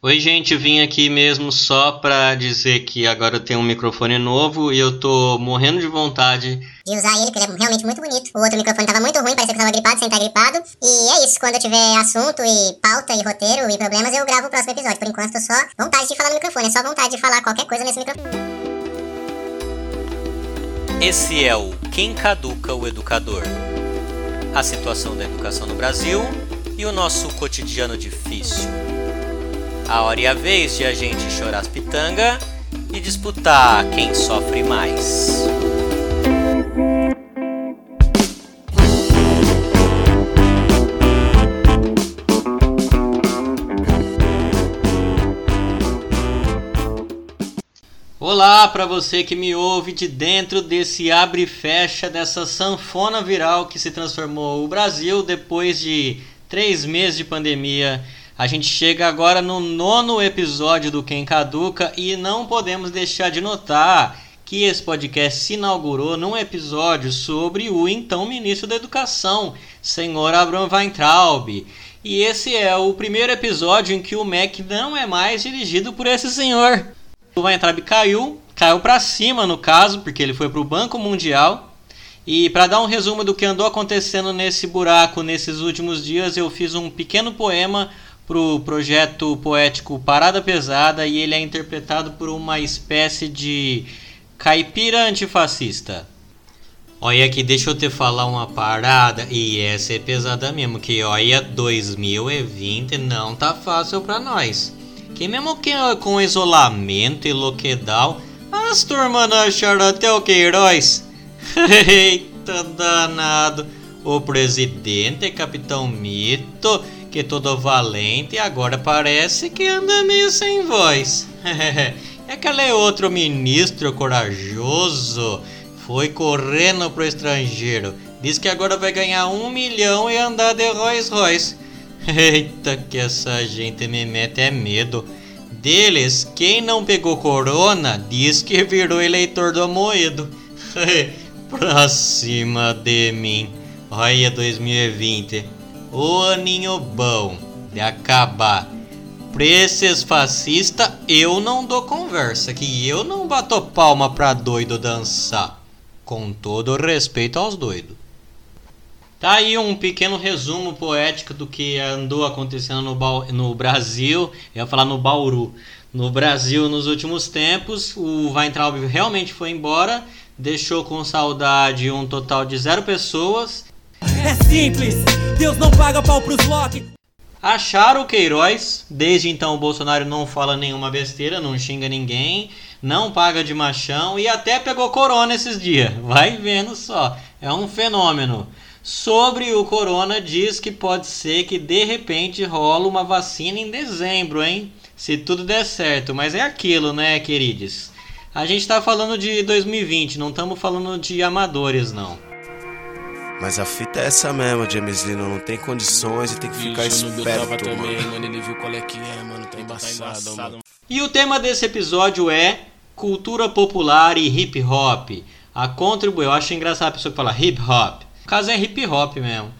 Oi, gente, vim aqui mesmo só pra dizer que agora eu tenho um microfone novo e eu tô morrendo de vontade de usar ele, porque ele é realmente muito bonito. O outro microfone tava muito ruim, parecia que eu tava gripado sem estar gripado. E é isso, quando eu tiver assunto e pauta e roteiro e problemas, eu gravo o próximo episódio. Por enquanto, tô só vontade de falar no microfone, é só vontade de falar qualquer coisa nesse microfone. Esse é o Quem Caduca o Educador. A situação da educação no Brasil e o nosso cotidiano difícil. A hora e a vez de a gente chorar as pitanga e disputar quem sofre mais. Olá para você que me ouve de dentro desse abre e fecha dessa sanfona viral que se transformou o Brasil depois de três meses de pandemia a gente chega agora no nono episódio do Quem Caduca e não podemos deixar de notar que esse podcast se inaugurou num episódio sobre o então ministro da Educação, senhor Abraham Weintraub. E esse é o primeiro episódio em que o MEC não é mais dirigido por esse senhor. O Weintraub caiu, caiu para cima no caso, porque ele foi para o Banco Mundial. E para dar um resumo do que andou acontecendo nesse buraco nesses últimos dias, eu fiz um pequeno poema pro projeto poético Parada Pesada e ele é interpretado por uma espécie de caipira antifascista. Olha aqui, deixa eu te falar uma parada, e essa é pesada mesmo, que olha, 2020 não tá fácil para nós. Que mesmo que com isolamento e loquedal, as turmas acharam até o Queiroz. Eita danado, o presidente é Capitão Mito que todo valente agora parece que anda meio sem voz. é aquele é outro ministro corajoso foi correndo pro estrangeiro. Diz que agora vai ganhar um milhão e andar de Rolls Royce. Eita, que essa gente me mete é medo. Deles, quem não pegou corona diz que virou eleitor do Amoedo. pra cima de mim. Olha 2020 o aninho bom de acabar. Pra esses eu não dou conversa, que eu não bato palma pra doido dançar. Com todo respeito aos doidos. Tá aí um pequeno resumo poético do que andou acontecendo no, no Brasil. Eu ia falar no Bauru. No Brasil nos últimos tempos, o Weintraub realmente foi embora, deixou com saudade um total de zero pessoas é simples, Deus não paga pau pros Loki. Acharam o Queiroz, desde então o Bolsonaro não fala nenhuma besteira, não xinga ninguém, não paga de machão e até pegou corona esses dias. Vai vendo só, é um fenômeno. Sobre o corona, diz que pode ser que de repente rola uma vacina em dezembro, hein? Se tudo der certo, mas é aquilo, né, queridos? A gente tá falando de 2020, não estamos falando de amadores, não. Mas a fita é essa mesmo, James Lino, não tem condições e tem que ficar esperto, também, mano. Ele viu qual é que é, mano, tá, tá embaçado, tá mano. E o tema desse episódio é cultura popular e hip hop. A contribuir, eu acho engraçado a pessoa que fala hip hop. O caso é hip hop mesmo.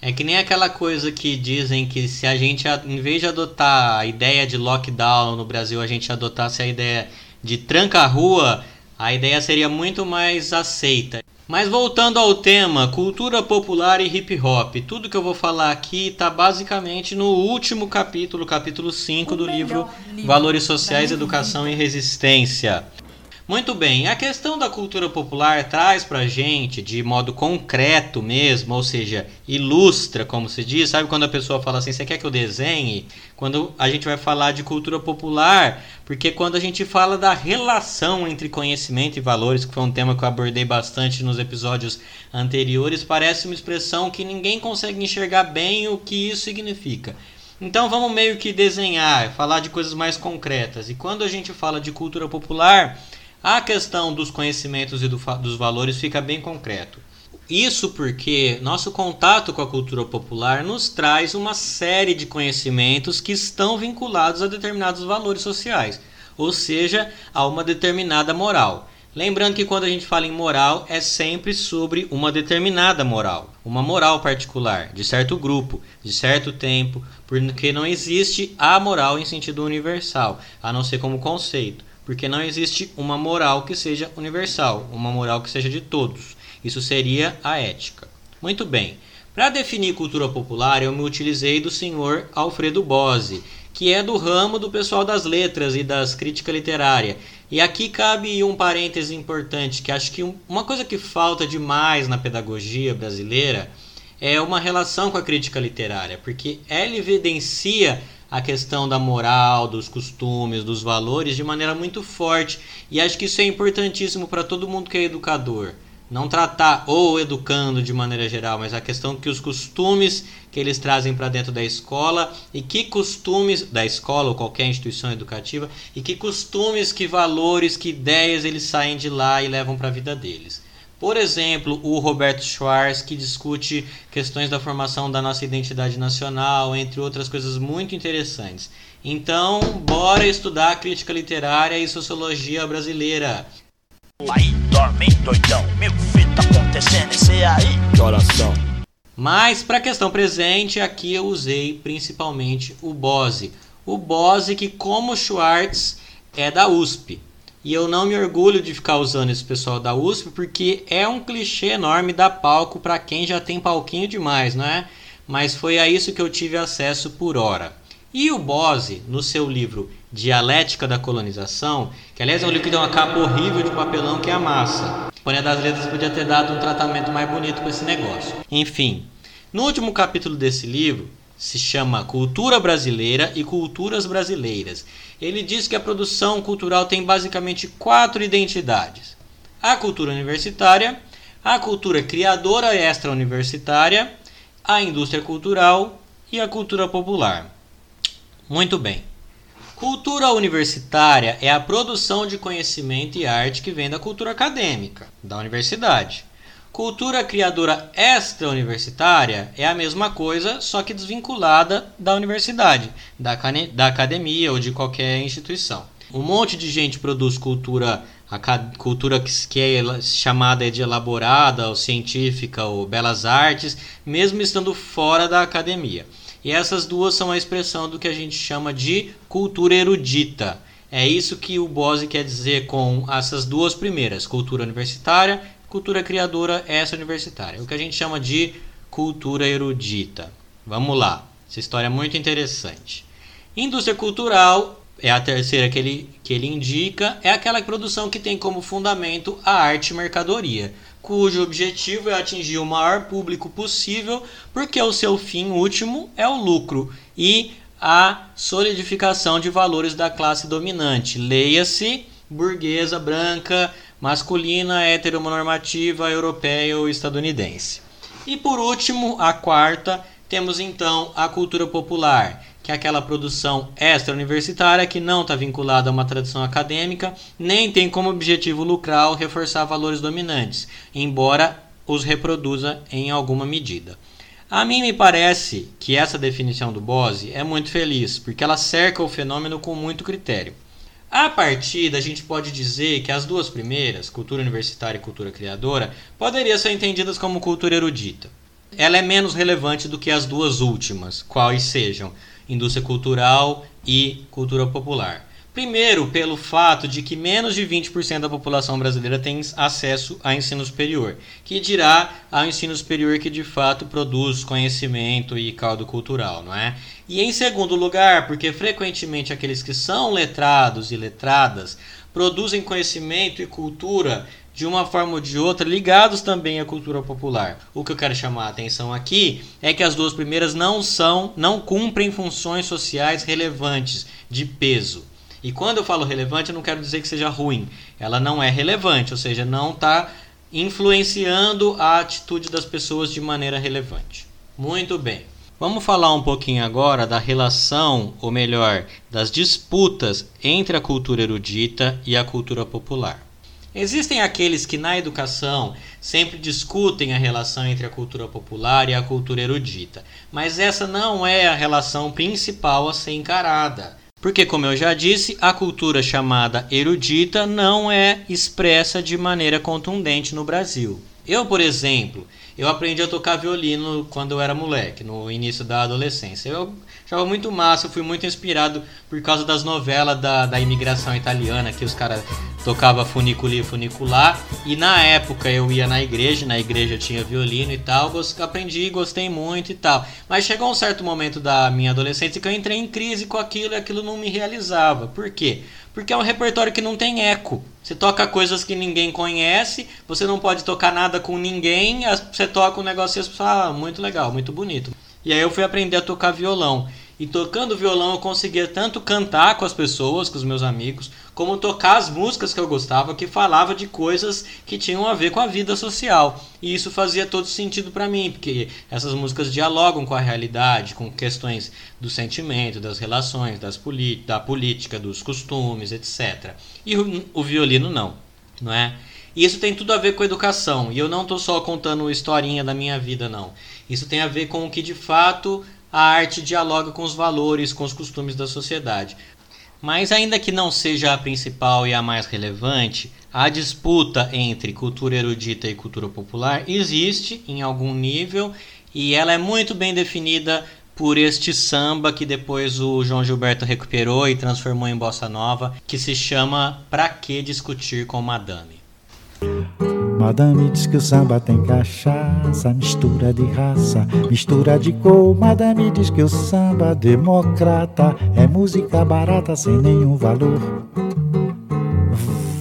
É que nem aquela coisa que dizem que se a gente, em vez de adotar a ideia de lockdown no Brasil, a gente adotasse a ideia de tranca-rua, a ideia seria muito mais aceita. Mas voltando ao tema, cultura popular e hip hop, tudo que eu vou falar aqui está basicamente no último capítulo, capítulo 5 do livro Valores Sociais, Educação e Resistência. Muito bem, a questão da cultura popular traz pra gente de modo concreto mesmo, ou seja, ilustra, como se diz, sabe quando a pessoa fala assim, você quer que eu desenhe? Quando a gente vai falar de cultura popular, porque quando a gente fala da relação entre conhecimento e valores, que foi um tema que eu abordei bastante nos episódios anteriores, parece uma expressão que ninguém consegue enxergar bem o que isso significa. Então vamos meio que desenhar, falar de coisas mais concretas. E quando a gente fala de cultura popular, a questão dos conhecimentos e do, dos valores fica bem concreto. Isso porque nosso contato com a cultura popular nos traz uma série de conhecimentos que estão vinculados a determinados valores sociais, ou seja, a uma determinada moral. Lembrando que quando a gente fala em moral, é sempre sobre uma determinada moral, uma moral particular, de certo grupo, de certo tempo, porque não existe a moral em sentido universal, a não ser como conceito, porque não existe uma moral que seja universal, uma moral que seja de todos. Isso seria a ética. Muito bem. Para definir cultura popular, eu me utilizei do senhor Alfredo Bose, que é do ramo do pessoal das letras e das crítica literária. E aqui cabe um parêntese importante, que acho que uma coisa que falta demais na pedagogia brasileira é uma relação com a crítica literária, porque ela evidencia a questão da moral, dos costumes, dos valores de maneira muito forte. E acho que isso é importantíssimo para todo mundo que é educador não tratar ou educando de maneira geral, mas a questão que os costumes que eles trazem para dentro da escola e que costumes da escola ou qualquer instituição educativa e que costumes, que valores, que ideias eles saem de lá e levam para a vida deles. Por exemplo, o Roberto Schwartz, que discute questões da formação da nossa identidade nacional, entre outras coisas muito interessantes. Então, bora estudar crítica literária e sociologia brasileira. Aí dorme doidão, meu filho tá acontecendo esse aí. Que oração. Mas para a questão presente, aqui eu usei principalmente o Bose. O Bose que como Schwartz é da USP. E eu não me orgulho de ficar usando esse pessoal da USP porque é um clichê enorme dar palco para quem já tem palquinho demais, não é? Mas foi a isso que eu tive acesso por hora. E o Bose, no seu livro Dialética da Colonização, que aliás é um livro que tem uma capa horrível de papelão que amassa. A Companhia das Letras podia ter dado um tratamento mais bonito para esse negócio. Enfim, no último capítulo desse livro, se chama Cultura Brasileira e Culturas Brasileiras. Ele diz que a produção cultural tem basicamente quatro identidades: a cultura universitária, a cultura criadora extra-universitária, a indústria cultural e a cultura popular. Muito bem. Cultura universitária é a produção de conhecimento e arte que vem da cultura acadêmica, da universidade. Cultura criadora extra-universitária é a mesma coisa, só que desvinculada da universidade, da, da academia ou de qualquer instituição. Um monte de gente produz cultura, cultura que é chamada de elaborada, ou científica, ou belas artes, mesmo estando fora da academia. E essas duas são a expressão do que a gente chama de cultura erudita. É isso que o Bose quer dizer com essas duas primeiras, cultura universitária, cultura criadora essa universitária. É o que a gente chama de cultura erudita. Vamos lá. Essa história é muito interessante. Indústria cultural é a terceira que ele, que ele indica, é aquela produção que tem como fundamento a arte mercadoria cujo objetivo é atingir o maior público possível, porque o seu fim último é o lucro e a solidificação de valores da classe dominante. Leia-se burguesa, branca, masculina, heteronormativa, europeia ou estadunidense. E por último, a quarta, temos então a cultura popular que é aquela produção extra-universitária que não está vinculada a uma tradição acadêmica, nem tem como objetivo lucrar ou reforçar valores dominantes, embora os reproduza em alguma medida. A mim me parece que essa definição do Bose é muito feliz, porque ela cerca o fenômeno com muito critério. A partir a gente pode dizer que as duas primeiras, cultura universitária e cultura criadora, poderiam ser entendidas como cultura erudita. Ela é menos relevante do que as duas últimas, quais sejam indústria cultural e cultura popular. Primeiro, pelo fato de que menos de 20% da população brasileira tem acesso a ensino superior, que dirá ao ensino superior que de fato produz conhecimento e caldo cultural, não é? E em segundo lugar, porque frequentemente aqueles que são letrados e letradas produzem conhecimento e cultura de uma forma ou de outra, ligados também à cultura popular. O que eu quero chamar a atenção aqui é que as duas primeiras não são, não cumprem funções sociais relevantes de peso. E quando eu falo relevante, eu não quero dizer que seja ruim. Ela não é relevante, ou seja, não está influenciando a atitude das pessoas de maneira relevante. Muito bem. Vamos falar um pouquinho agora da relação, ou melhor, das disputas entre a cultura erudita e a cultura popular. Existem aqueles que na educação sempre discutem a relação entre a cultura popular e a cultura erudita, mas essa não é a relação principal a ser encarada. Porque, como eu já disse, a cultura chamada erudita não é expressa de maneira contundente no Brasil. Eu, por exemplo, eu aprendi a tocar violino quando eu era moleque, no início da adolescência. Eu achava muito massa, fui muito inspirado por causa das novelas da, da imigração italiana, que os caras tocavam funiculi funicular. E na época eu ia na igreja, na igreja tinha violino e tal, aprendi, gostei muito e tal. Mas chegou um certo momento da minha adolescência que eu entrei em crise com aquilo e aquilo não me realizava. Por quê? Porque é um repertório que não tem eco. Você toca coisas que ninguém conhece, você não pode tocar nada com ninguém, você toca um negócio e as pessoas, ah, muito legal, muito bonito. E aí eu fui aprender a tocar violão. E tocando violão eu conseguia tanto cantar com as pessoas, com os meus amigos, como tocar as músicas que eu gostava, que falava de coisas que tinham a ver com a vida social. E isso fazia todo sentido para mim, porque essas músicas dialogam com a realidade, com questões do sentimento, das relações, das da política, dos costumes, etc. E o, o violino não, não é? Isso tem tudo a ver com educação. E eu não estou só contando historinha da minha vida, não. Isso tem a ver com o que de fato a arte dialoga com os valores, com os costumes da sociedade. Mas, ainda que não seja a principal e a mais relevante, a disputa entre cultura erudita e cultura popular existe em algum nível e ela é muito bem definida por este samba que depois o João Gilberto recuperou e transformou em bossa nova, que se chama Pra que discutir com Madame. Madame diz que o samba tem cachaça, mistura de raça, mistura de cor. Madame diz que o samba democrata é música barata sem nenhum valor.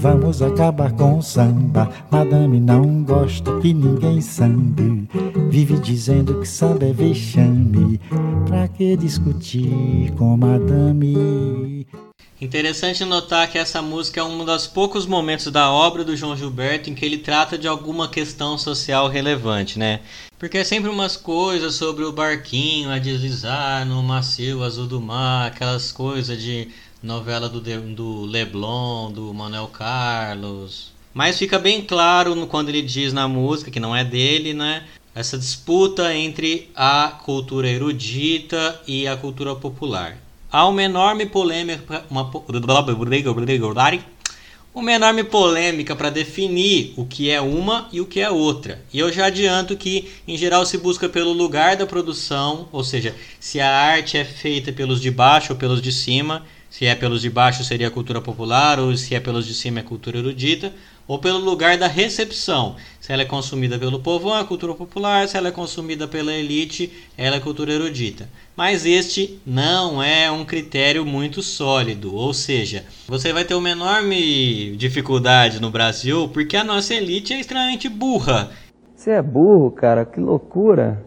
Vamos acabar com o samba. Madame não gosta que ninguém sambe. Vive dizendo que samba é vexame. Pra que discutir com madame? Interessante notar que essa música é um dos poucos momentos da obra do João Gilberto em que ele trata de alguma questão social relevante, né? Porque é sempre umas coisas sobre o barquinho a deslizar no macio azul do mar, aquelas coisas de novela do, do Leblon, do Manuel Carlos. Mas fica bem claro quando ele diz na música, que não é dele, né? Essa disputa entre a cultura erudita e a cultura popular. Há uma enorme polêmica, uma, uma enorme polêmica para definir o que é uma e o que é outra. E eu já adianto que, em geral, se busca pelo lugar da produção, ou seja, se a arte é feita pelos de baixo ou pelos de cima, se é pelos de baixo seria a cultura popular, ou se é pelos de cima é a cultura erudita, ou pelo lugar da recepção. Se ela é consumida pelo povão, é cultura popular, se ela é consumida pela elite, ela é cultura erudita. Mas este não é um critério muito sólido, ou seja, você vai ter uma enorme dificuldade no Brasil porque a nossa elite é extremamente burra. Você é burro, cara, que loucura!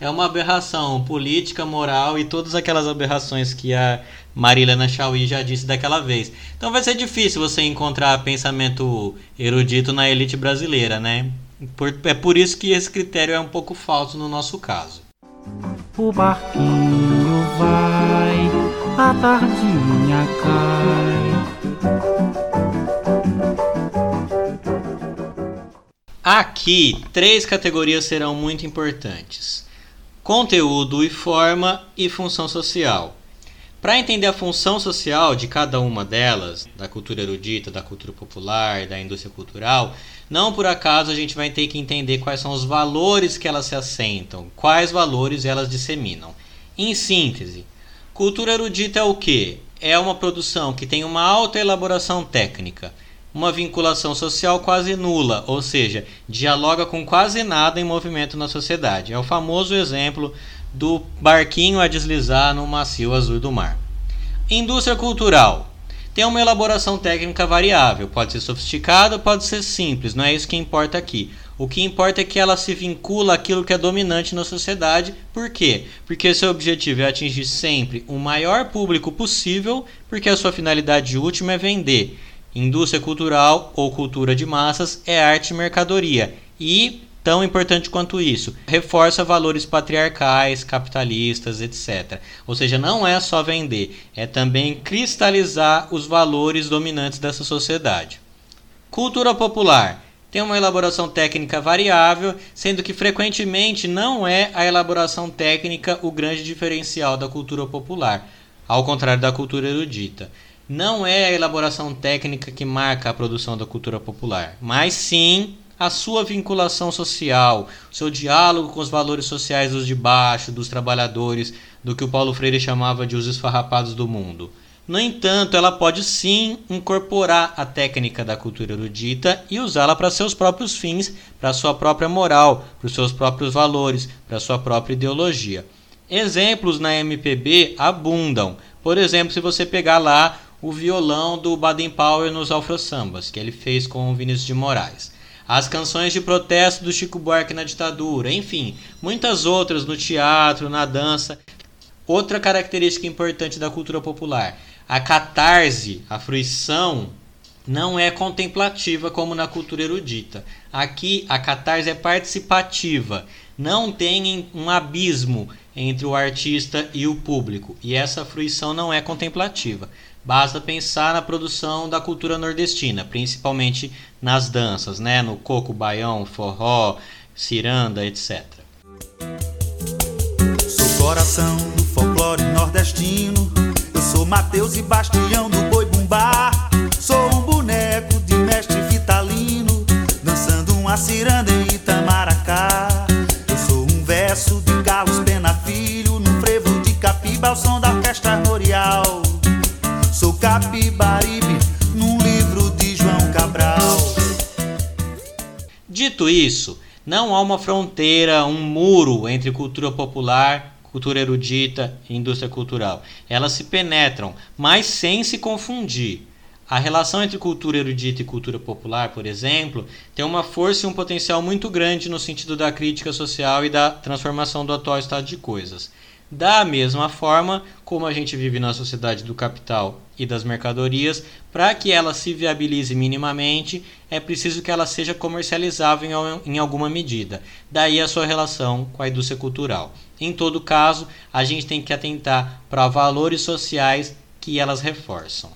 É uma aberração política, moral e todas aquelas aberrações que a Marilena Chauí já disse daquela vez. Então vai ser difícil você encontrar pensamento erudito na elite brasileira, né? Por, é por isso que esse critério é um pouco falso no nosso caso. O barquinho vai, a tardinha cai. Aqui, três categorias serão muito importantes: conteúdo e forma e função social. Para entender a função social de cada uma delas, da cultura erudita, da cultura popular, da indústria cultural, não por acaso a gente vai ter que entender quais são os valores que elas se assentam, quais valores elas disseminam. Em síntese, cultura erudita é o que? É uma produção que tem uma alta elaboração técnica, uma vinculação social quase nula, ou seja, dialoga com quase nada em movimento na sociedade. É o famoso exemplo do barquinho a deslizar no macio azul do mar. Indústria cultural tem uma elaboração técnica variável, pode ser sofisticada, pode ser simples, não é isso que importa aqui. O que importa é que ela se vincula àquilo que é dominante na sociedade. Por quê? Porque seu objetivo é atingir sempre o maior público possível, porque a sua finalidade última é vender. Indústria cultural ou cultura de massas é arte e mercadoria. E tão importante quanto isso, reforça valores patriarcais, capitalistas, etc. Ou seja, não é só vender, é também cristalizar os valores dominantes dessa sociedade. Cultura popular tem uma elaboração técnica variável, sendo que frequentemente não é a elaboração técnica o grande diferencial da cultura popular. ao contrário da cultura erudita. Não é a elaboração técnica que marca a produção da cultura popular, mas sim a sua vinculação social, seu diálogo com os valores sociais dos de baixo, dos trabalhadores, do que o Paulo Freire chamava de os esfarrapados do mundo. No entanto, ela pode sim incorporar a técnica da cultura erudita e usá-la para seus próprios fins, para sua própria moral, para os seus próprios valores, para sua própria ideologia. Exemplos na MPB abundam. Por exemplo, se você pegar lá o violão do Baden Powell nos Afro Sambas, que ele fez com o Vinícius de Moraes. As canções de protesto do Chico Buarque na ditadura, enfim, muitas outras no teatro, na dança. Outra característica importante da cultura popular a catarse, a fruição, não é contemplativa como na cultura erudita. Aqui a catarse é participativa, não tem um abismo entre o artista e o público, e essa fruição não é contemplativa. Basta pensar na produção da cultura nordestina, principalmente nas danças, né? no coco, baião, forró, ciranda, etc. Sou coração do folclore nordestino Sou Mateus e Bastião do não há uma fronteira, um muro entre cultura popular cultura erudita e indústria cultural. Elas se penetram, mas sem se confundir. A relação entre cultura erudita e cultura popular, por exemplo, tem uma força e um potencial muito grande no sentido da crítica social e da transformação do atual estado de coisas. Da mesma forma como a gente vive na sociedade do capital e das mercadorias, para que ela se viabilize minimamente, é preciso que ela seja comercializável em alguma medida. Daí a sua relação com a indústria cultural. Em todo caso, a gente tem que atentar para valores sociais que elas reforçam.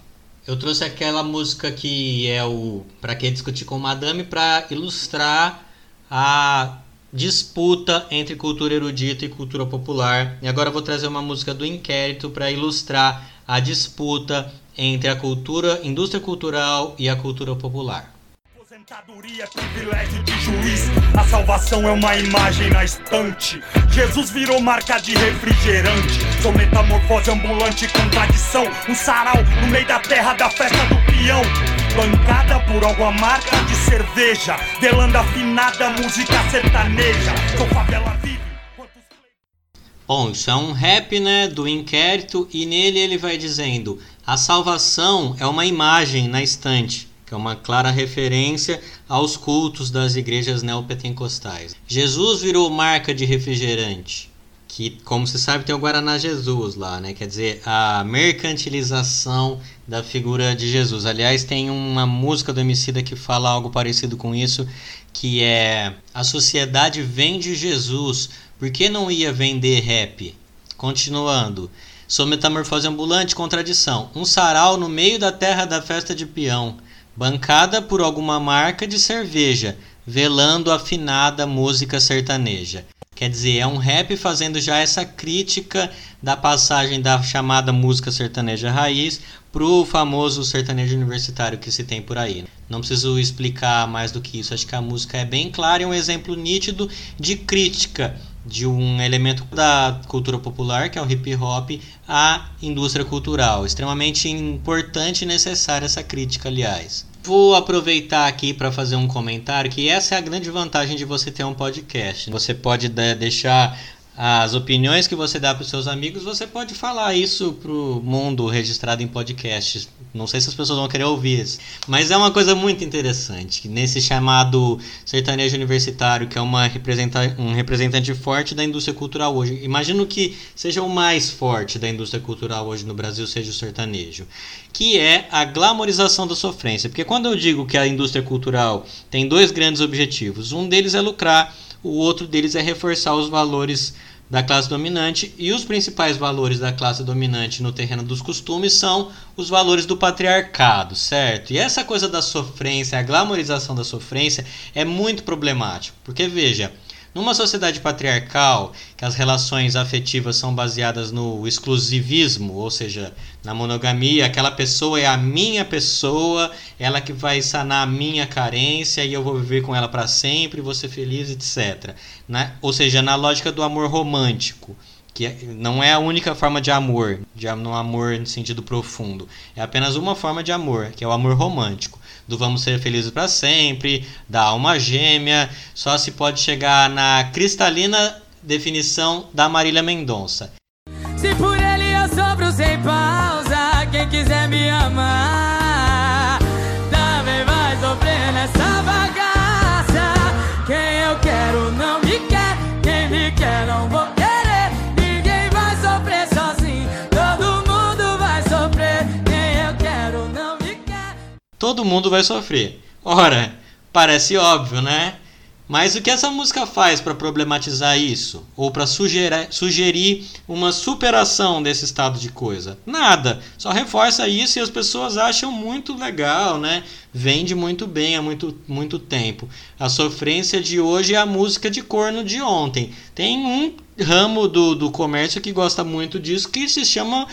Eu trouxe aquela música que é o Para que discutir com Madame para ilustrar a disputa entre cultura erudita e cultura popular. E agora eu vou trazer uma música do Inquérito para ilustrar a disputa entre a cultura, indústria cultural e a cultura popular. Aposentadoria é privilégio de juiz, a salvação é uma imagem na estante. Jesus virou marca de refrigerante, sou metamorfose ambulante com tradição. Um sarau no meio da terra da festa do peão. Bancada por alguma marca de cerveja, delanda afinada, música sertaneja. Sou favela vive. Bom, isso é um rap né, do inquérito e nele ele vai dizendo: a salvação é uma imagem na estante que é uma clara referência aos cultos das igrejas neopentecostais. Jesus virou marca de refrigerante, que, como se sabe, tem o Guaraná Jesus lá, né? Quer dizer, a mercantilização da figura de Jesus. Aliás, tem uma música do Emicida que fala algo parecido com isso, que é a sociedade vende Jesus, por que não ia vender rap? Continuando. Sou metamorfose ambulante, contradição. Um sarau no meio da terra da festa de peão bancada por alguma marca de cerveja, velando afinada música sertaneja. Quer dizer, é um rap fazendo já essa crítica da passagem da chamada música sertaneja raiz pro famoso sertanejo universitário que se tem por aí. Não preciso explicar mais do que isso, acho que a música é bem clara e é um exemplo nítido de crítica de um elemento da cultura popular, que é o hip hop, à indústria cultural. Extremamente importante e necessária essa crítica, aliás. Vou aproveitar aqui para fazer um comentário que essa é a grande vantagem de você ter um podcast. Você pode deixar as opiniões que você dá para os seus amigos, você pode falar isso para o mundo registrado em podcasts. Não sei se as pessoas vão querer ouvir isso, mas é uma coisa muito interessante. Nesse chamado sertanejo universitário, que é uma representa um representante forte da indústria cultural hoje. Imagino que seja o mais forte da indústria cultural hoje no Brasil, seja o sertanejo, que é a glamorização da sofrência. Porque quando eu digo que a indústria cultural tem dois grandes objetivos, um deles é lucrar, o outro deles é reforçar os valores da classe dominante e os principais valores da classe dominante no terreno dos costumes são os valores do patriarcado, certo? E essa coisa da sofrência, a glamorização da sofrência é muito problemático, porque veja, Numa sociedade patriarcal, que as relações afetivas são baseadas no exclusivismo, ou seja, na monogamia, aquela pessoa é a minha pessoa, ela que vai sanar a minha carência e eu vou viver com ela para sempre, vou ser feliz, etc. Né? Ou seja, na lógica do amor romântico que é, não é a única forma de amor, de no amor no sentido profundo. É apenas uma forma de amor, que é o amor romântico. Do vamos ser felizes para sempre, da alma gêmea, só se pode chegar na cristalina definição da Marília Mendonça. Se por ele eu sobro sem pausa, quem quiser me amar, todo mundo vai sofrer. Ora, parece óbvio, né? Mas o que essa música faz para problematizar isso? Ou para sugerir, sugerir uma superação desse estado de coisa? Nada. Só reforça isso e as pessoas acham muito legal, né? Vende muito bem há muito, muito tempo. A sofrência de hoje é a música de corno de ontem. Tem um ramo do, do comércio que gosta muito disso que se chama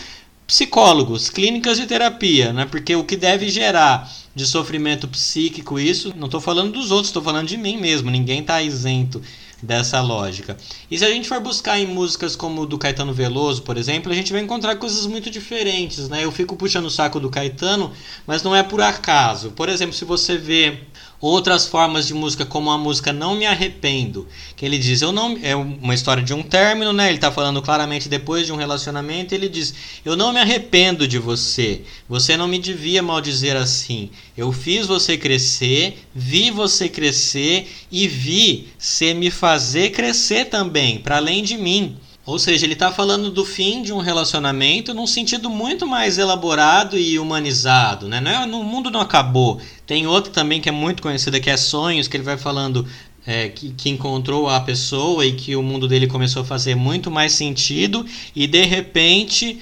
psicólogos, clínicas de terapia, né? Porque o que deve gerar de sofrimento psíquico isso, não estou falando dos outros, estou falando de mim mesmo. Ninguém está isento dessa lógica. E se a gente for buscar em músicas como do Caetano Veloso, por exemplo, a gente vai encontrar coisas muito diferentes, né? Eu fico puxando o saco do Caetano, mas não é por acaso. Por exemplo, se você vê outras formas de música como a música Não Me Arrependo, que ele diz, eu não é uma história de um término, né? Ele está falando claramente depois de um relacionamento, ele diz: "Eu não me arrependo de você. Você não me devia maldizer assim. Eu fiz você crescer, vi você crescer e vi você me fazer crescer também, para além de mim." Ou seja, ele está falando do fim de um relacionamento num sentido muito mais elaborado e humanizado. Né? Não é, no mundo não acabou. Tem outro também que é muito conhecido, que é Sonhos, que ele vai falando é, que, que, encontrou a pessoa e que o mundo dele começou a fazer muito mais sentido. E de repente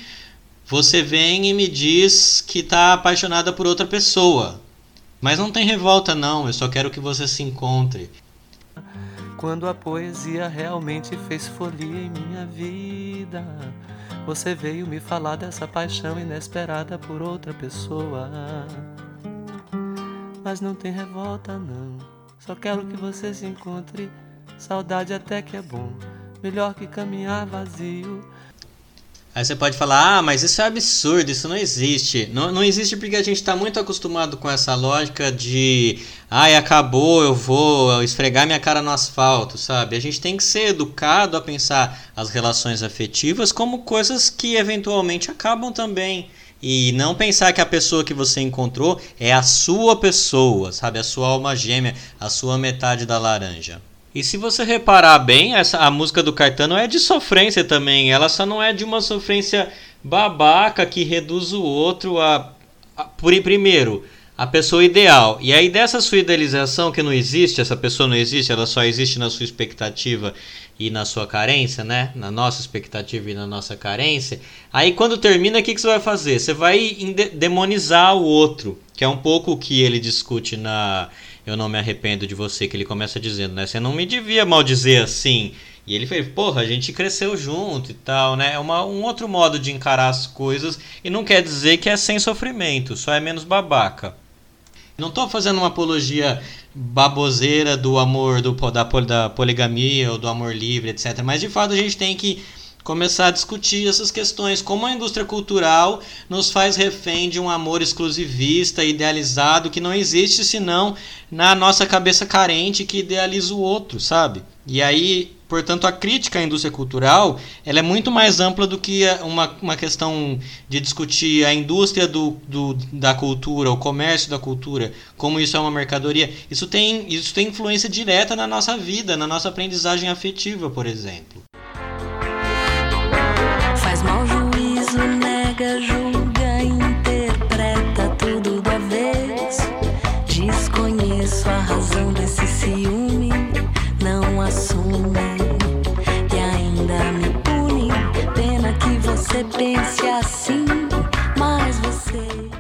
você vem e me diz que está apaixonada por outra pessoa. Mas não tem revolta, não. Eu só quero que você se encontre quando a poesia realmente fez folia em minha vida. Você veio me falar dessa paixão inesperada por outra pessoa. Mas não tem revolta, não. Só quero que você se encontre. Saudade até que é bom. Melhor que caminhar vazio Aí você pode falar, ah, mas isso é absurdo, isso não existe. Não, não existe porque a gente está muito acostumado com essa lógica de, ai, acabou, eu vou esfregar minha cara no asfalto, sabe? A gente tem que ser educado a pensar as relações afetivas como coisas que eventualmente acabam também. E não pensar que a pessoa que você encontrou é a sua pessoa, sabe? A sua alma gêmea, a sua metade da laranja. E se você reparar bem, essa, a música do Caetano é de sofrência também. Ela só não é de uma sofrência babaca que reduz o outro a, a por primeiro a pessoa ideal. E aí dessa sua idealização que não existe, essa pessoa não existe, ela só existe na sua expectativa e na sua carência, né? Na nossa expectativa e na nossa carência. Aí quando termina, o que, que você vai fazer? Você vai demonizar o outro, que é um pouco o que ele discute na eu não me arrependo de você, que ele começa dizendo, né? Você não me devia maldizer assim. E ele fez, porra, a gente cresceu junto e tal, né? É uma, um outro modo de encarar as coisas e não quer dizer que é sem sofrimento, só é menos babaca. Não estou fazendo uma apologia baboseira do amor, do, da, da poligamia ou do amor livre, etc. Mas de fato a gente tem que começar a discutir essas questões, como a indústria cultural nos faz refém de um amor exclusivista, idealizado, que não existe senão na nossa cabeça carente que idealiza o outro, sabe? E aí, portanto, a crítica à indústria cultural ela é muito mais ampla do que uma, uma questão de discutir a indústria do, do, da cultura, o comércio da cultura, como isso é uma mercadoria. Isso tem, isso tem influência direta na nossa vida, na nossa aprendizagem afetiva, por exemplo. Você pense assim, mas você.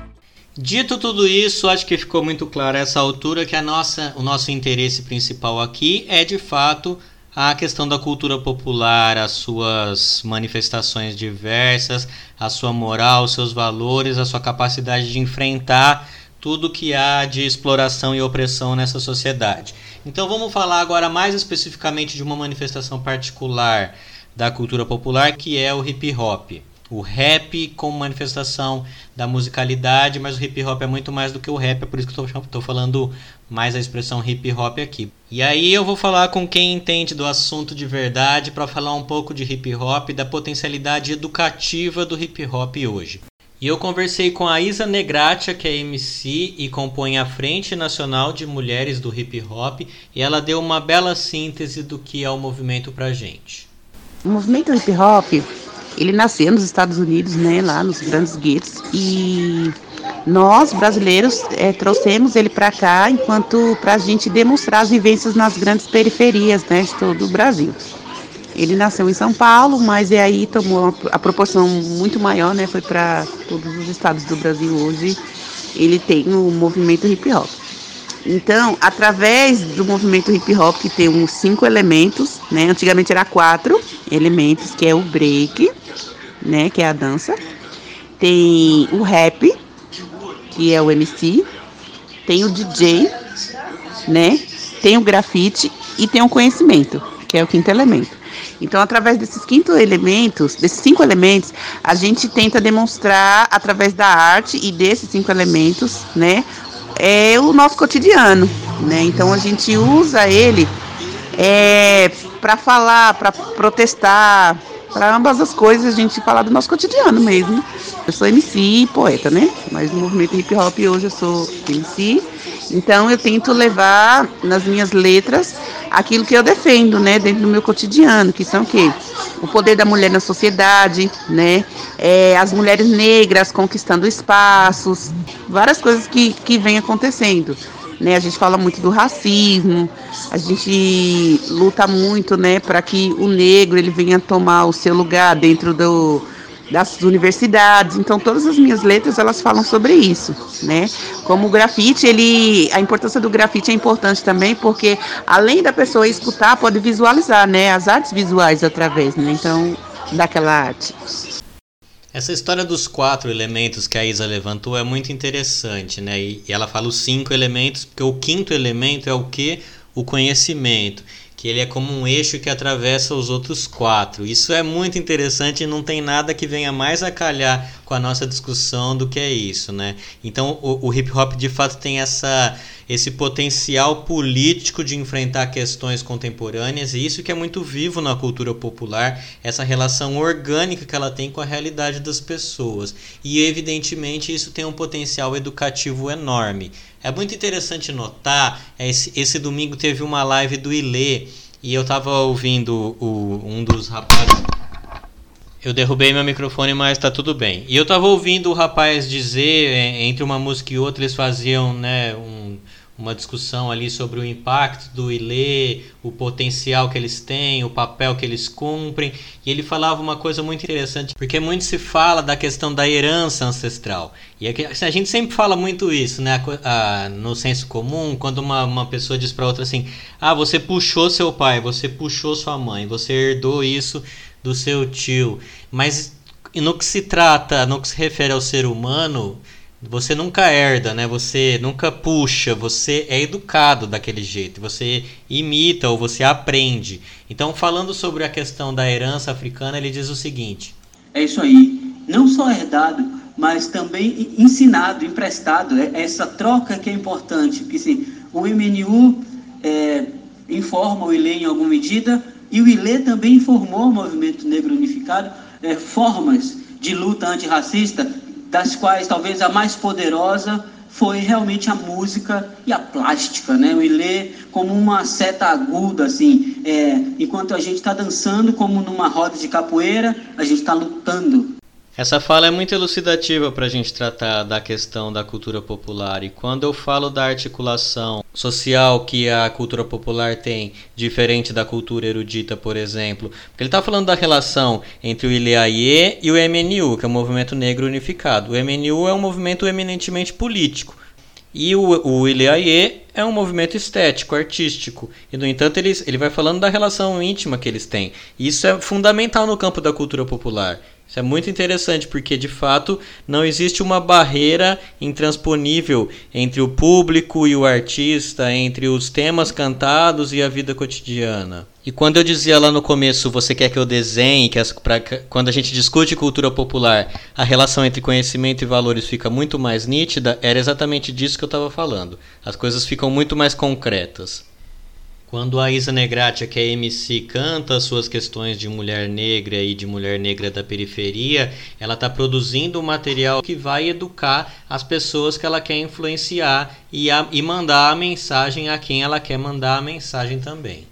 Dito tudo isso, acho que ficou muito claro a essa altura que a nossa, o nosso interesse principal aqui é de fato a questão da cultura popular, as suas manifestações diversas, a sua moral, os seus valores, a sua capacidade de enfrentar tudo que há de exploração e opressão nessa sociedade. Então vamos falar agora mais especificamente de uma manifestação particular da cultura popular, que é o hip hop o rap como manifestação da musicalidade, mas o hip hop é muito mais do que o rap, é por isso que eu estou falando mais a expressão hip hop aqui. E aí eu vou falar com quem entende do assunto de verdade para falar um pouco de hip hop, da potencialidade educativa do hip hop hoje. E eu conversei com a Isa Negratia, que é MC e compõe a Frente Nacional de Mulheres do Hip Hop, e ela deu uma bela síntese do que é o movimento pra gente. O movimento hip hop ele nasceu nos Estados Unidos, né, lá nos grandes guetos, e nós brasileiros é, trouxemos ele para cá enquanto para a gente demonstrar as vivências nas grandes periferias, né, de todo o Brasil. Ele nasceu em São Paulo, mas e aí tomou a proporção muito maior, né, foi para todos os estados do Brasil hoje. Ele tem o movimento hip hop. Então, através do movimento hip hop, que tem uns cinco elementos, né? Antigamente era quatro elementos, que é o break, né? Que é a dança. Tem o rap, que é o MC. Tem o DJ, né? Tem o grafite e tem o conhecimento, que é o quinto elemento. Então, através desses quinto elementos, desses cinco elementos, a gente tenta demonstrar através da arte e desses cinco elementos, né, é o nosso cotidiano, né? Então a gente usa ele é, para falar, para protestar, para ambas as coisas a gente falar do nosso cotidiano mesmo. Eu sou MC e poeta, né? Mas no movimento hip hop hoje eu sou MC. Então eu tento levar nas minhas letras aquilo que eu defendo, né, dentro do meu cotidiano, que são o quê? O poder da mulher na sociedade, né? É, as mulheres negras conquistando espaços, várias coisas que, que vem acontecendo. Né, a gente fala muito do racismo, a gente luta muito, né, para que o negro ele venha tomar o seu lugar dentro do, das universidades. Então todas as minhas letras elas falam sobre isso, né? Como o grafite, ele a importância do grafite é importante também porque além da pessoa escutar, pode visualizar, né, as artes visuais através, né? Então daquela arte. Essa história dos quatro elementos que a Isa levantou é muito interessante, né? E ela fala os cinco elementos, porque o quinto elemento é o que? O conhecimento que ele é como um eixo que atravessa os outros quatro. Isso é muito interessante e não tem nada que venha mais a calhar com a nossa discussão do que é isso, né? Então o, o hip hop de fato tem essa esse potencial político de enfrentar questões contemporâneas e isso que é muito vivo na cultura popular, essa relação orgânica que ela tem com a realidade das pessoas. E evidentemente isso tem um potencial educativo enorme. É muito interessante notar, esse, esse domingo teve uma live do Ilê e eu estava ouvindo o, um dos rapazes eu derrubei meu microfone, mas tá tudo bem. E eu tava ouvindo o rapaz dizer, é, entre uma música e outra, eles faziam, né, um, uma discussão ali sobre o impacto do ILE, o potencial que eles têm, o papel que eles cumprem. E ele falava uma coisa muito interessante, porque muito se fala da questão da herança ancestral. E é a gente sempre fala muito isso, né, no senso comum, quando uma, uma pessoa diz para outra assim: ah, você puxou seu pai, você puxou sua mãe, você herdou isso do seu tio. Mas no que se trata, no que se refere ao ser humano, você nunca herda, né? Você nunca puxa, você é educado daquele jeito, você imita ou você aprende. Então, falando sobre a questão da herança africana, ele diz o seguinte: É isso aí, não só herdado, mas também ensinado, emprestado. É essa troca que é importante, porque sim, o MNU é, informa o ILE em alguma medida, e o ILE também informou o Movimento Negro Unificado é, formas de luta antirracista, das quais talvez a mais poderosa foi realmente a música e a plástica, né? O ILE como uma seta aguda, assim, é, enquanto a gente está dançando como numa roda de capoeira, a gente está lutando essa fala é muito elucidativa para a gente tratar da questão da cultura popular. E quando eu falo da articulação social que a cultura popular tem, diferente da cultura erudita, por exemplo, porque ele está falando da relação entre o ILEAIE e o MNU, que é o Movimento Negro Unificado. O MNU é um movimento eminentemente político. E o, o Ileaie é um movimento estético, artístico. E, no entanto, ele, ele vai falando da relação íntima que eles têm. Isso é fundamental no campo da cultura popular. Isso é muito interessante porque, de fato, não existe uma barreira intransponível entre o público e o artista, entre os temas cantados e a vida cotidiana. E quando eu dizia lá no começo, você quer que eu desenhe, que as, pra, quando a gente discute cultura popular, a relação entre conhecimento e valores fica muito mais nítida, era exatamente disso que eu estava falando. As coisas ficam muito mais concretas. Quando a Isa Negrati, que é MC, canta suas questões de mulher negra e de mulher negra da periferia, ela está produzindo um material que vai educar as pessoas que ela quer influenciar e, a, e mandar a mensagem a quem ela quer mandar a mensagem também.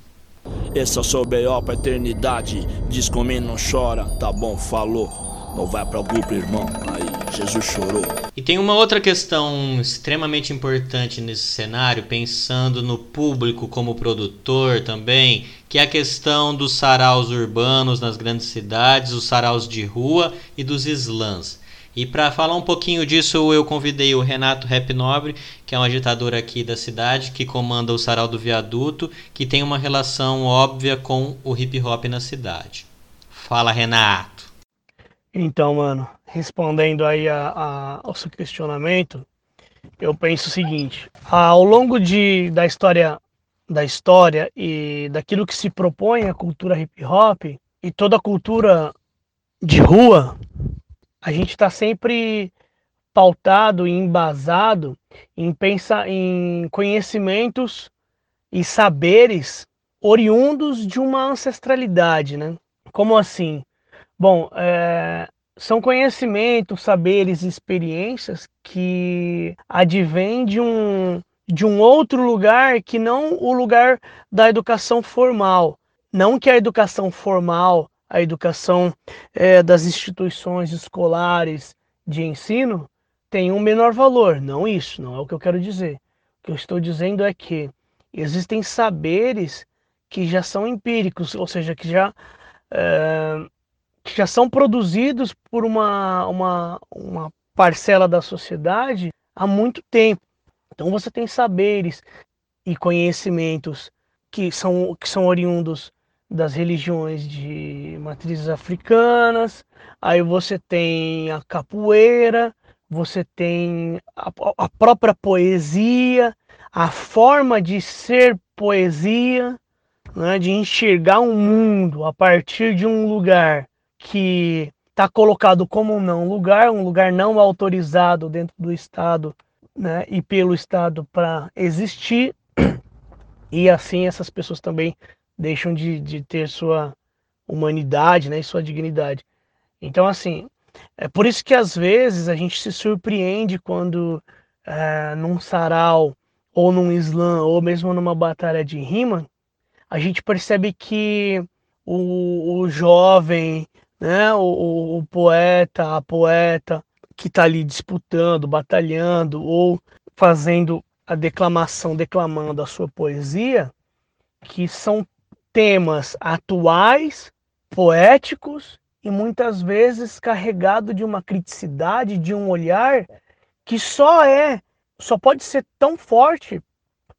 Esse o seu B.O. pra eternidade. Diz comigo, não chora, tá bom, falou. Não vai para o grupo, irmão. Aí, Jesus chorou. E tem uma outra questão extremamente importante nesse cenário, pensando no público como produtor também, que é a questão dos saraus urbanos nas grandes cidades, os saraus de rua e dos slams. E para falar um pouquinho disso, eu convidei o Renato Rap Nobre, que é um agitador aqui da cidade, que comanda o Sarau do Viaduto, que tem uma relação óbvia com o hip hop na cidade. Fala, Renato. Então, mano, respondendo aí a, a, ao seu questionamento, eu penso o seguinte: ao longo de, da história da história e daquilo que se propõe a cultura hip hop e toda a cultura de rua, a gente está sempre pautado e embasado em pensar em conhecimentos e saberes oriundos de uma ancestralidade, né? Como assim? Bom, é, são conhecimentos, saberes, experiências que advêm de um, de um outro lugar que não o lugar da educação formal. Não que a educação formal, a educação é, das instituições escolares de ensino, tenha um menor valor. Não isso, não é o que eu quero dizer. O que eu estou dizendo é que existem saberes que já são empíricos, ou seja, que já é, que já são produzidos por uma, uma, uma parcela da sociedade há muito tempo. Então você tem saberes e conhecimentos que são, que são oriundos das religiões de matrizes africanas, aí você tem a capoeira, você tem a, a própria poesia, a forma de ser poesia, né, de enxergar um mundo a partir de um lugar que está colocado como um não lugar, um lugar não autorizado dentro do Estado né, e pelo Estado para existir, e assim essas pessoas também deixam de, de ter sua humanidade né, e sua dignidade. Então, assim, é por isso que às vezes a gente se surpreende quando é, num sarau, ou num slam, ou mesmo numa batalha de rima, a gente percebe que o, o jovem né? O, o poeta, a poeta que está ali disputando, batalhando ou fazendo a declamação, declamando a sua poesia, que são temas atuais, poéticos e muitas vezes carregado de uma criticidade, de um olhar que só é, só pode ser tão forte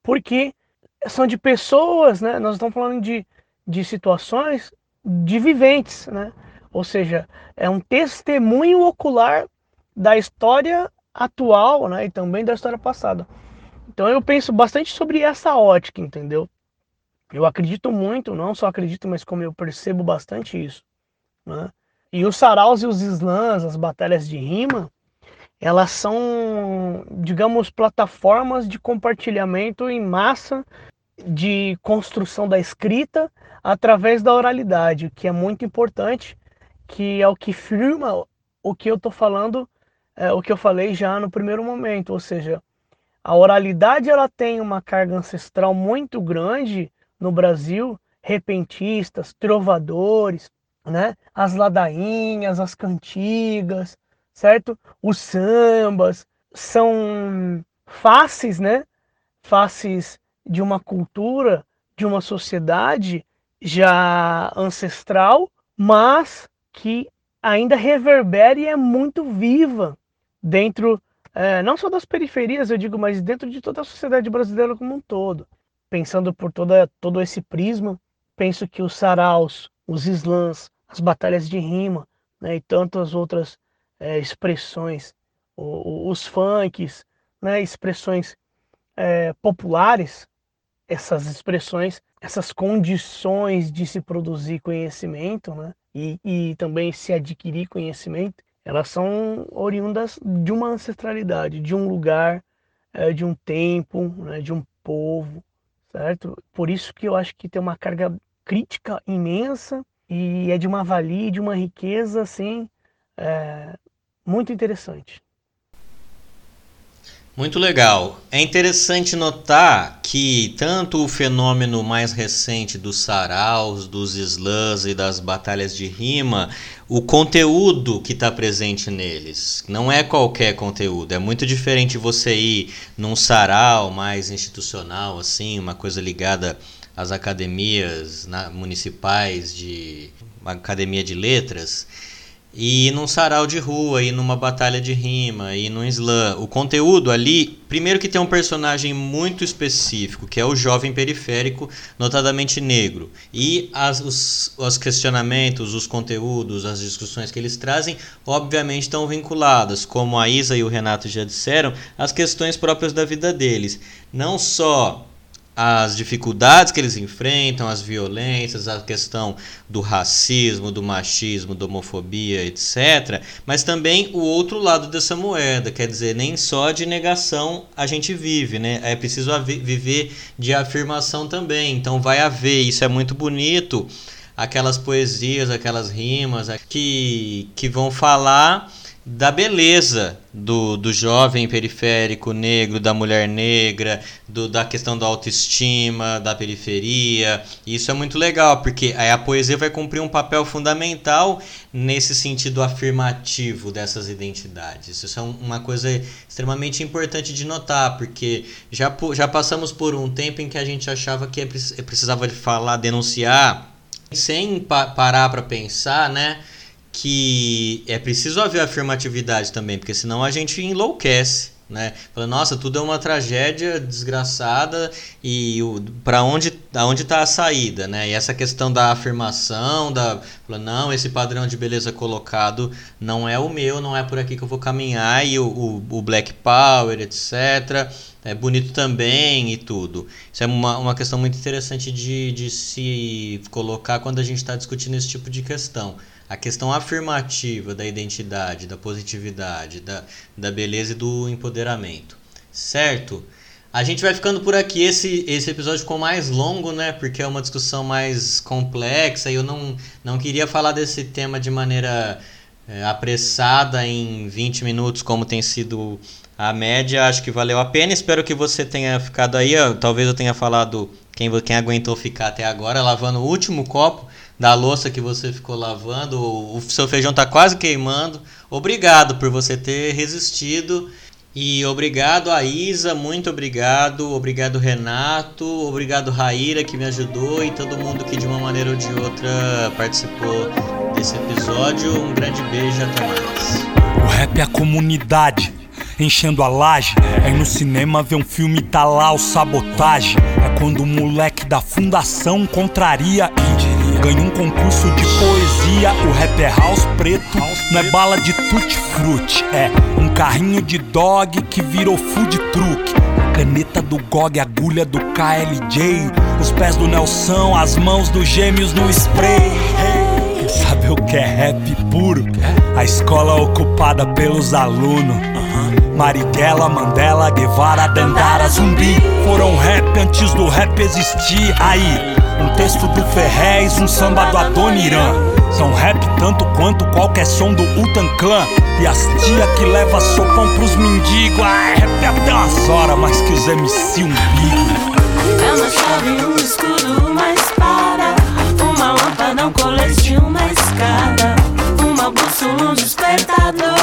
porque são de pessoas, né? Nós estamos falando de, de situações de viventes, né? Ou seja, é um testemunho ocular da história atual né, e também da história passada. Então eu penso bastante sobre essa ótica, entendeu? Eu acredito muito, não só acredito, mas como eu percebo bastante isso. Né? E os saraus e os slams, as batalhas de rima, elas são, digamos, plataformas de compartilhamento em massa de construção da escrita através da oralidade, que é muito importante que é o que firma o que eu estou falando, é, o que eu falei já no primeiro momento, ou seja, a oralidade ela tem uma carga ancestral muito grande no Brasil, repentistas, trovadores, né? As ladainhas, as cantigas, certo? Os sambas são faces, né? Faces de uma cultura, de uma sociedade já ancestral, mas que ainda reverbera e é muito viva dentro é, não só das periferias, eu digo, mas dentro de toda a sociedade brasileira como um todo. Pensando por toda, todo esse prisma, penso que os saraus, os slams, as batalhas de rima né, e tantas outras é, expressões, o, os funks, né, expressões é, populares, essas expressões, essas condições de se produzir conhecimento né, e, e também se adquirir conhecimento, elas são oriundas de uma ancestralidade, de um lugar, é, de um tempo, né, de um povo, certo? Por isso que eu acho que tem uma carga crítica imensa e é de uma valia, de uma riqueza, assim, é, muito interessante. Muito legal. É interessante notar que tanto o fenômeno mais recente dos saraus, dos slams e das batalhas de rima, o conteúdo que está presente neles não é qualquer conteúdo. É muito diferente você ir num sarau mais institucional, assim, uma coisa ligada às academias municipais de academia de letras e num sarau de rua, e numa batalha de rima, e num slam. O conteúdo ali, primeiro que tem um personagem muito específico, que é o jovem periférico, notadamente negro. E as, os, os questionamentos, os conteúdos, as discussões que eles trazem, obviamente estão vinculadas, como a Isa e o Renato já disseram, às questões próprias da vida deles. Não só as dificuldades que eles enfrentam, as violências, a questão do racismo, do machismo, da homofobia, etc. Mas também o outro lado dessa moeda, quer dizer, nem só de negação a gente vive, né? É preciso viver de afirmação também. Então vai haver, isso é muito bonito, aquelas poesias, aquelas rimas que, que vão falar da beleza do, do jovem periférico negro, da mulher negra, do, da questão da autoestima, da periferia. Isso é muito legal, porque a poesia vai cumprir um papel fundamental nesse sentido afirmativo dessas identidades. Isso é uma coisa extremamente importante de notar, porque já, já passamos por um tempo em que a gente achava que é precisava falar, denunciar, sem pa parar para pensar, né? Que é preciso haver afirmatividade também, porque senão a gente enlouquece. Né? Fala, nossa, tudo é uma tragédia desgraçada e para onde aonde está a saída, né? E essa questão da afirmação, da fala, não, esse padrão de beleza colocado não é o meu, não é por aqui que eu vou caminhar e o, o, o Black Power, etc. É bonito também e tudo. Isso é uma, uma questão muito interessante de, de se colocar quando a gente está discutindo esse tipo de questão a questão afirmativa da identidade, da positividade, da, da beleza e do empoderamento. Certo? A gente vai ficando por aqui. Esse, esse episódio ficou mais longo, né? Porque é uma discussão mais complexa e eu não, não queria falar desse tema de maneira é, apressada em 20 minutos, como tem sido a média. Acho que valeu a pena. Espero que você tenha ficado aí. Talvez eu tenha falado, quem, quem aguentou ficar até agora, lavando o último copo da louça que você ficou lavando, o seu feijão está quase queimando. Obrigado por você ter resistido. E obrigado a Isa, muito obrigado. Obrigado Renato, obrigado Raíra que me ajudou e todo mundo que de uma maneira ou de outra participou desse episódio. Um grande beijo, até mais. O rap é a comunidade enchendo a laje. É no cinema ver um filme tá lá o sabotagem. É quando o moleque da fundação contraria e Ganha um concurso de poesia, o rap é house preto, não é bala de tutti-frutti, é um carrinho de dog que virou food truck. Caneta do GOG, agulha do KLJ, os pés do Nelson, as mãos dos gêmeos no spray. Sabe o que é rap puro? A escola ocupada pelos alunos. Marighella, Mandela, Guevara, Dandara, Zumbi. Foram rap antes do rap existir. Aí, um texto do Ferrez, um samba do Adoniran. São rap tanto quanto qualquer som do Utan Clan. E as tia que leva sopão pros mendigos. Ah, rap até umas horas, mais que os MC umbigo É uma chave, um escudo, uma Um despertador.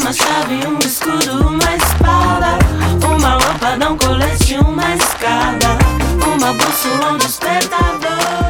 Uma chave, um escudo, uma espada. Uma lâmpada, um colete, uma escada. Uma bússola, um despertador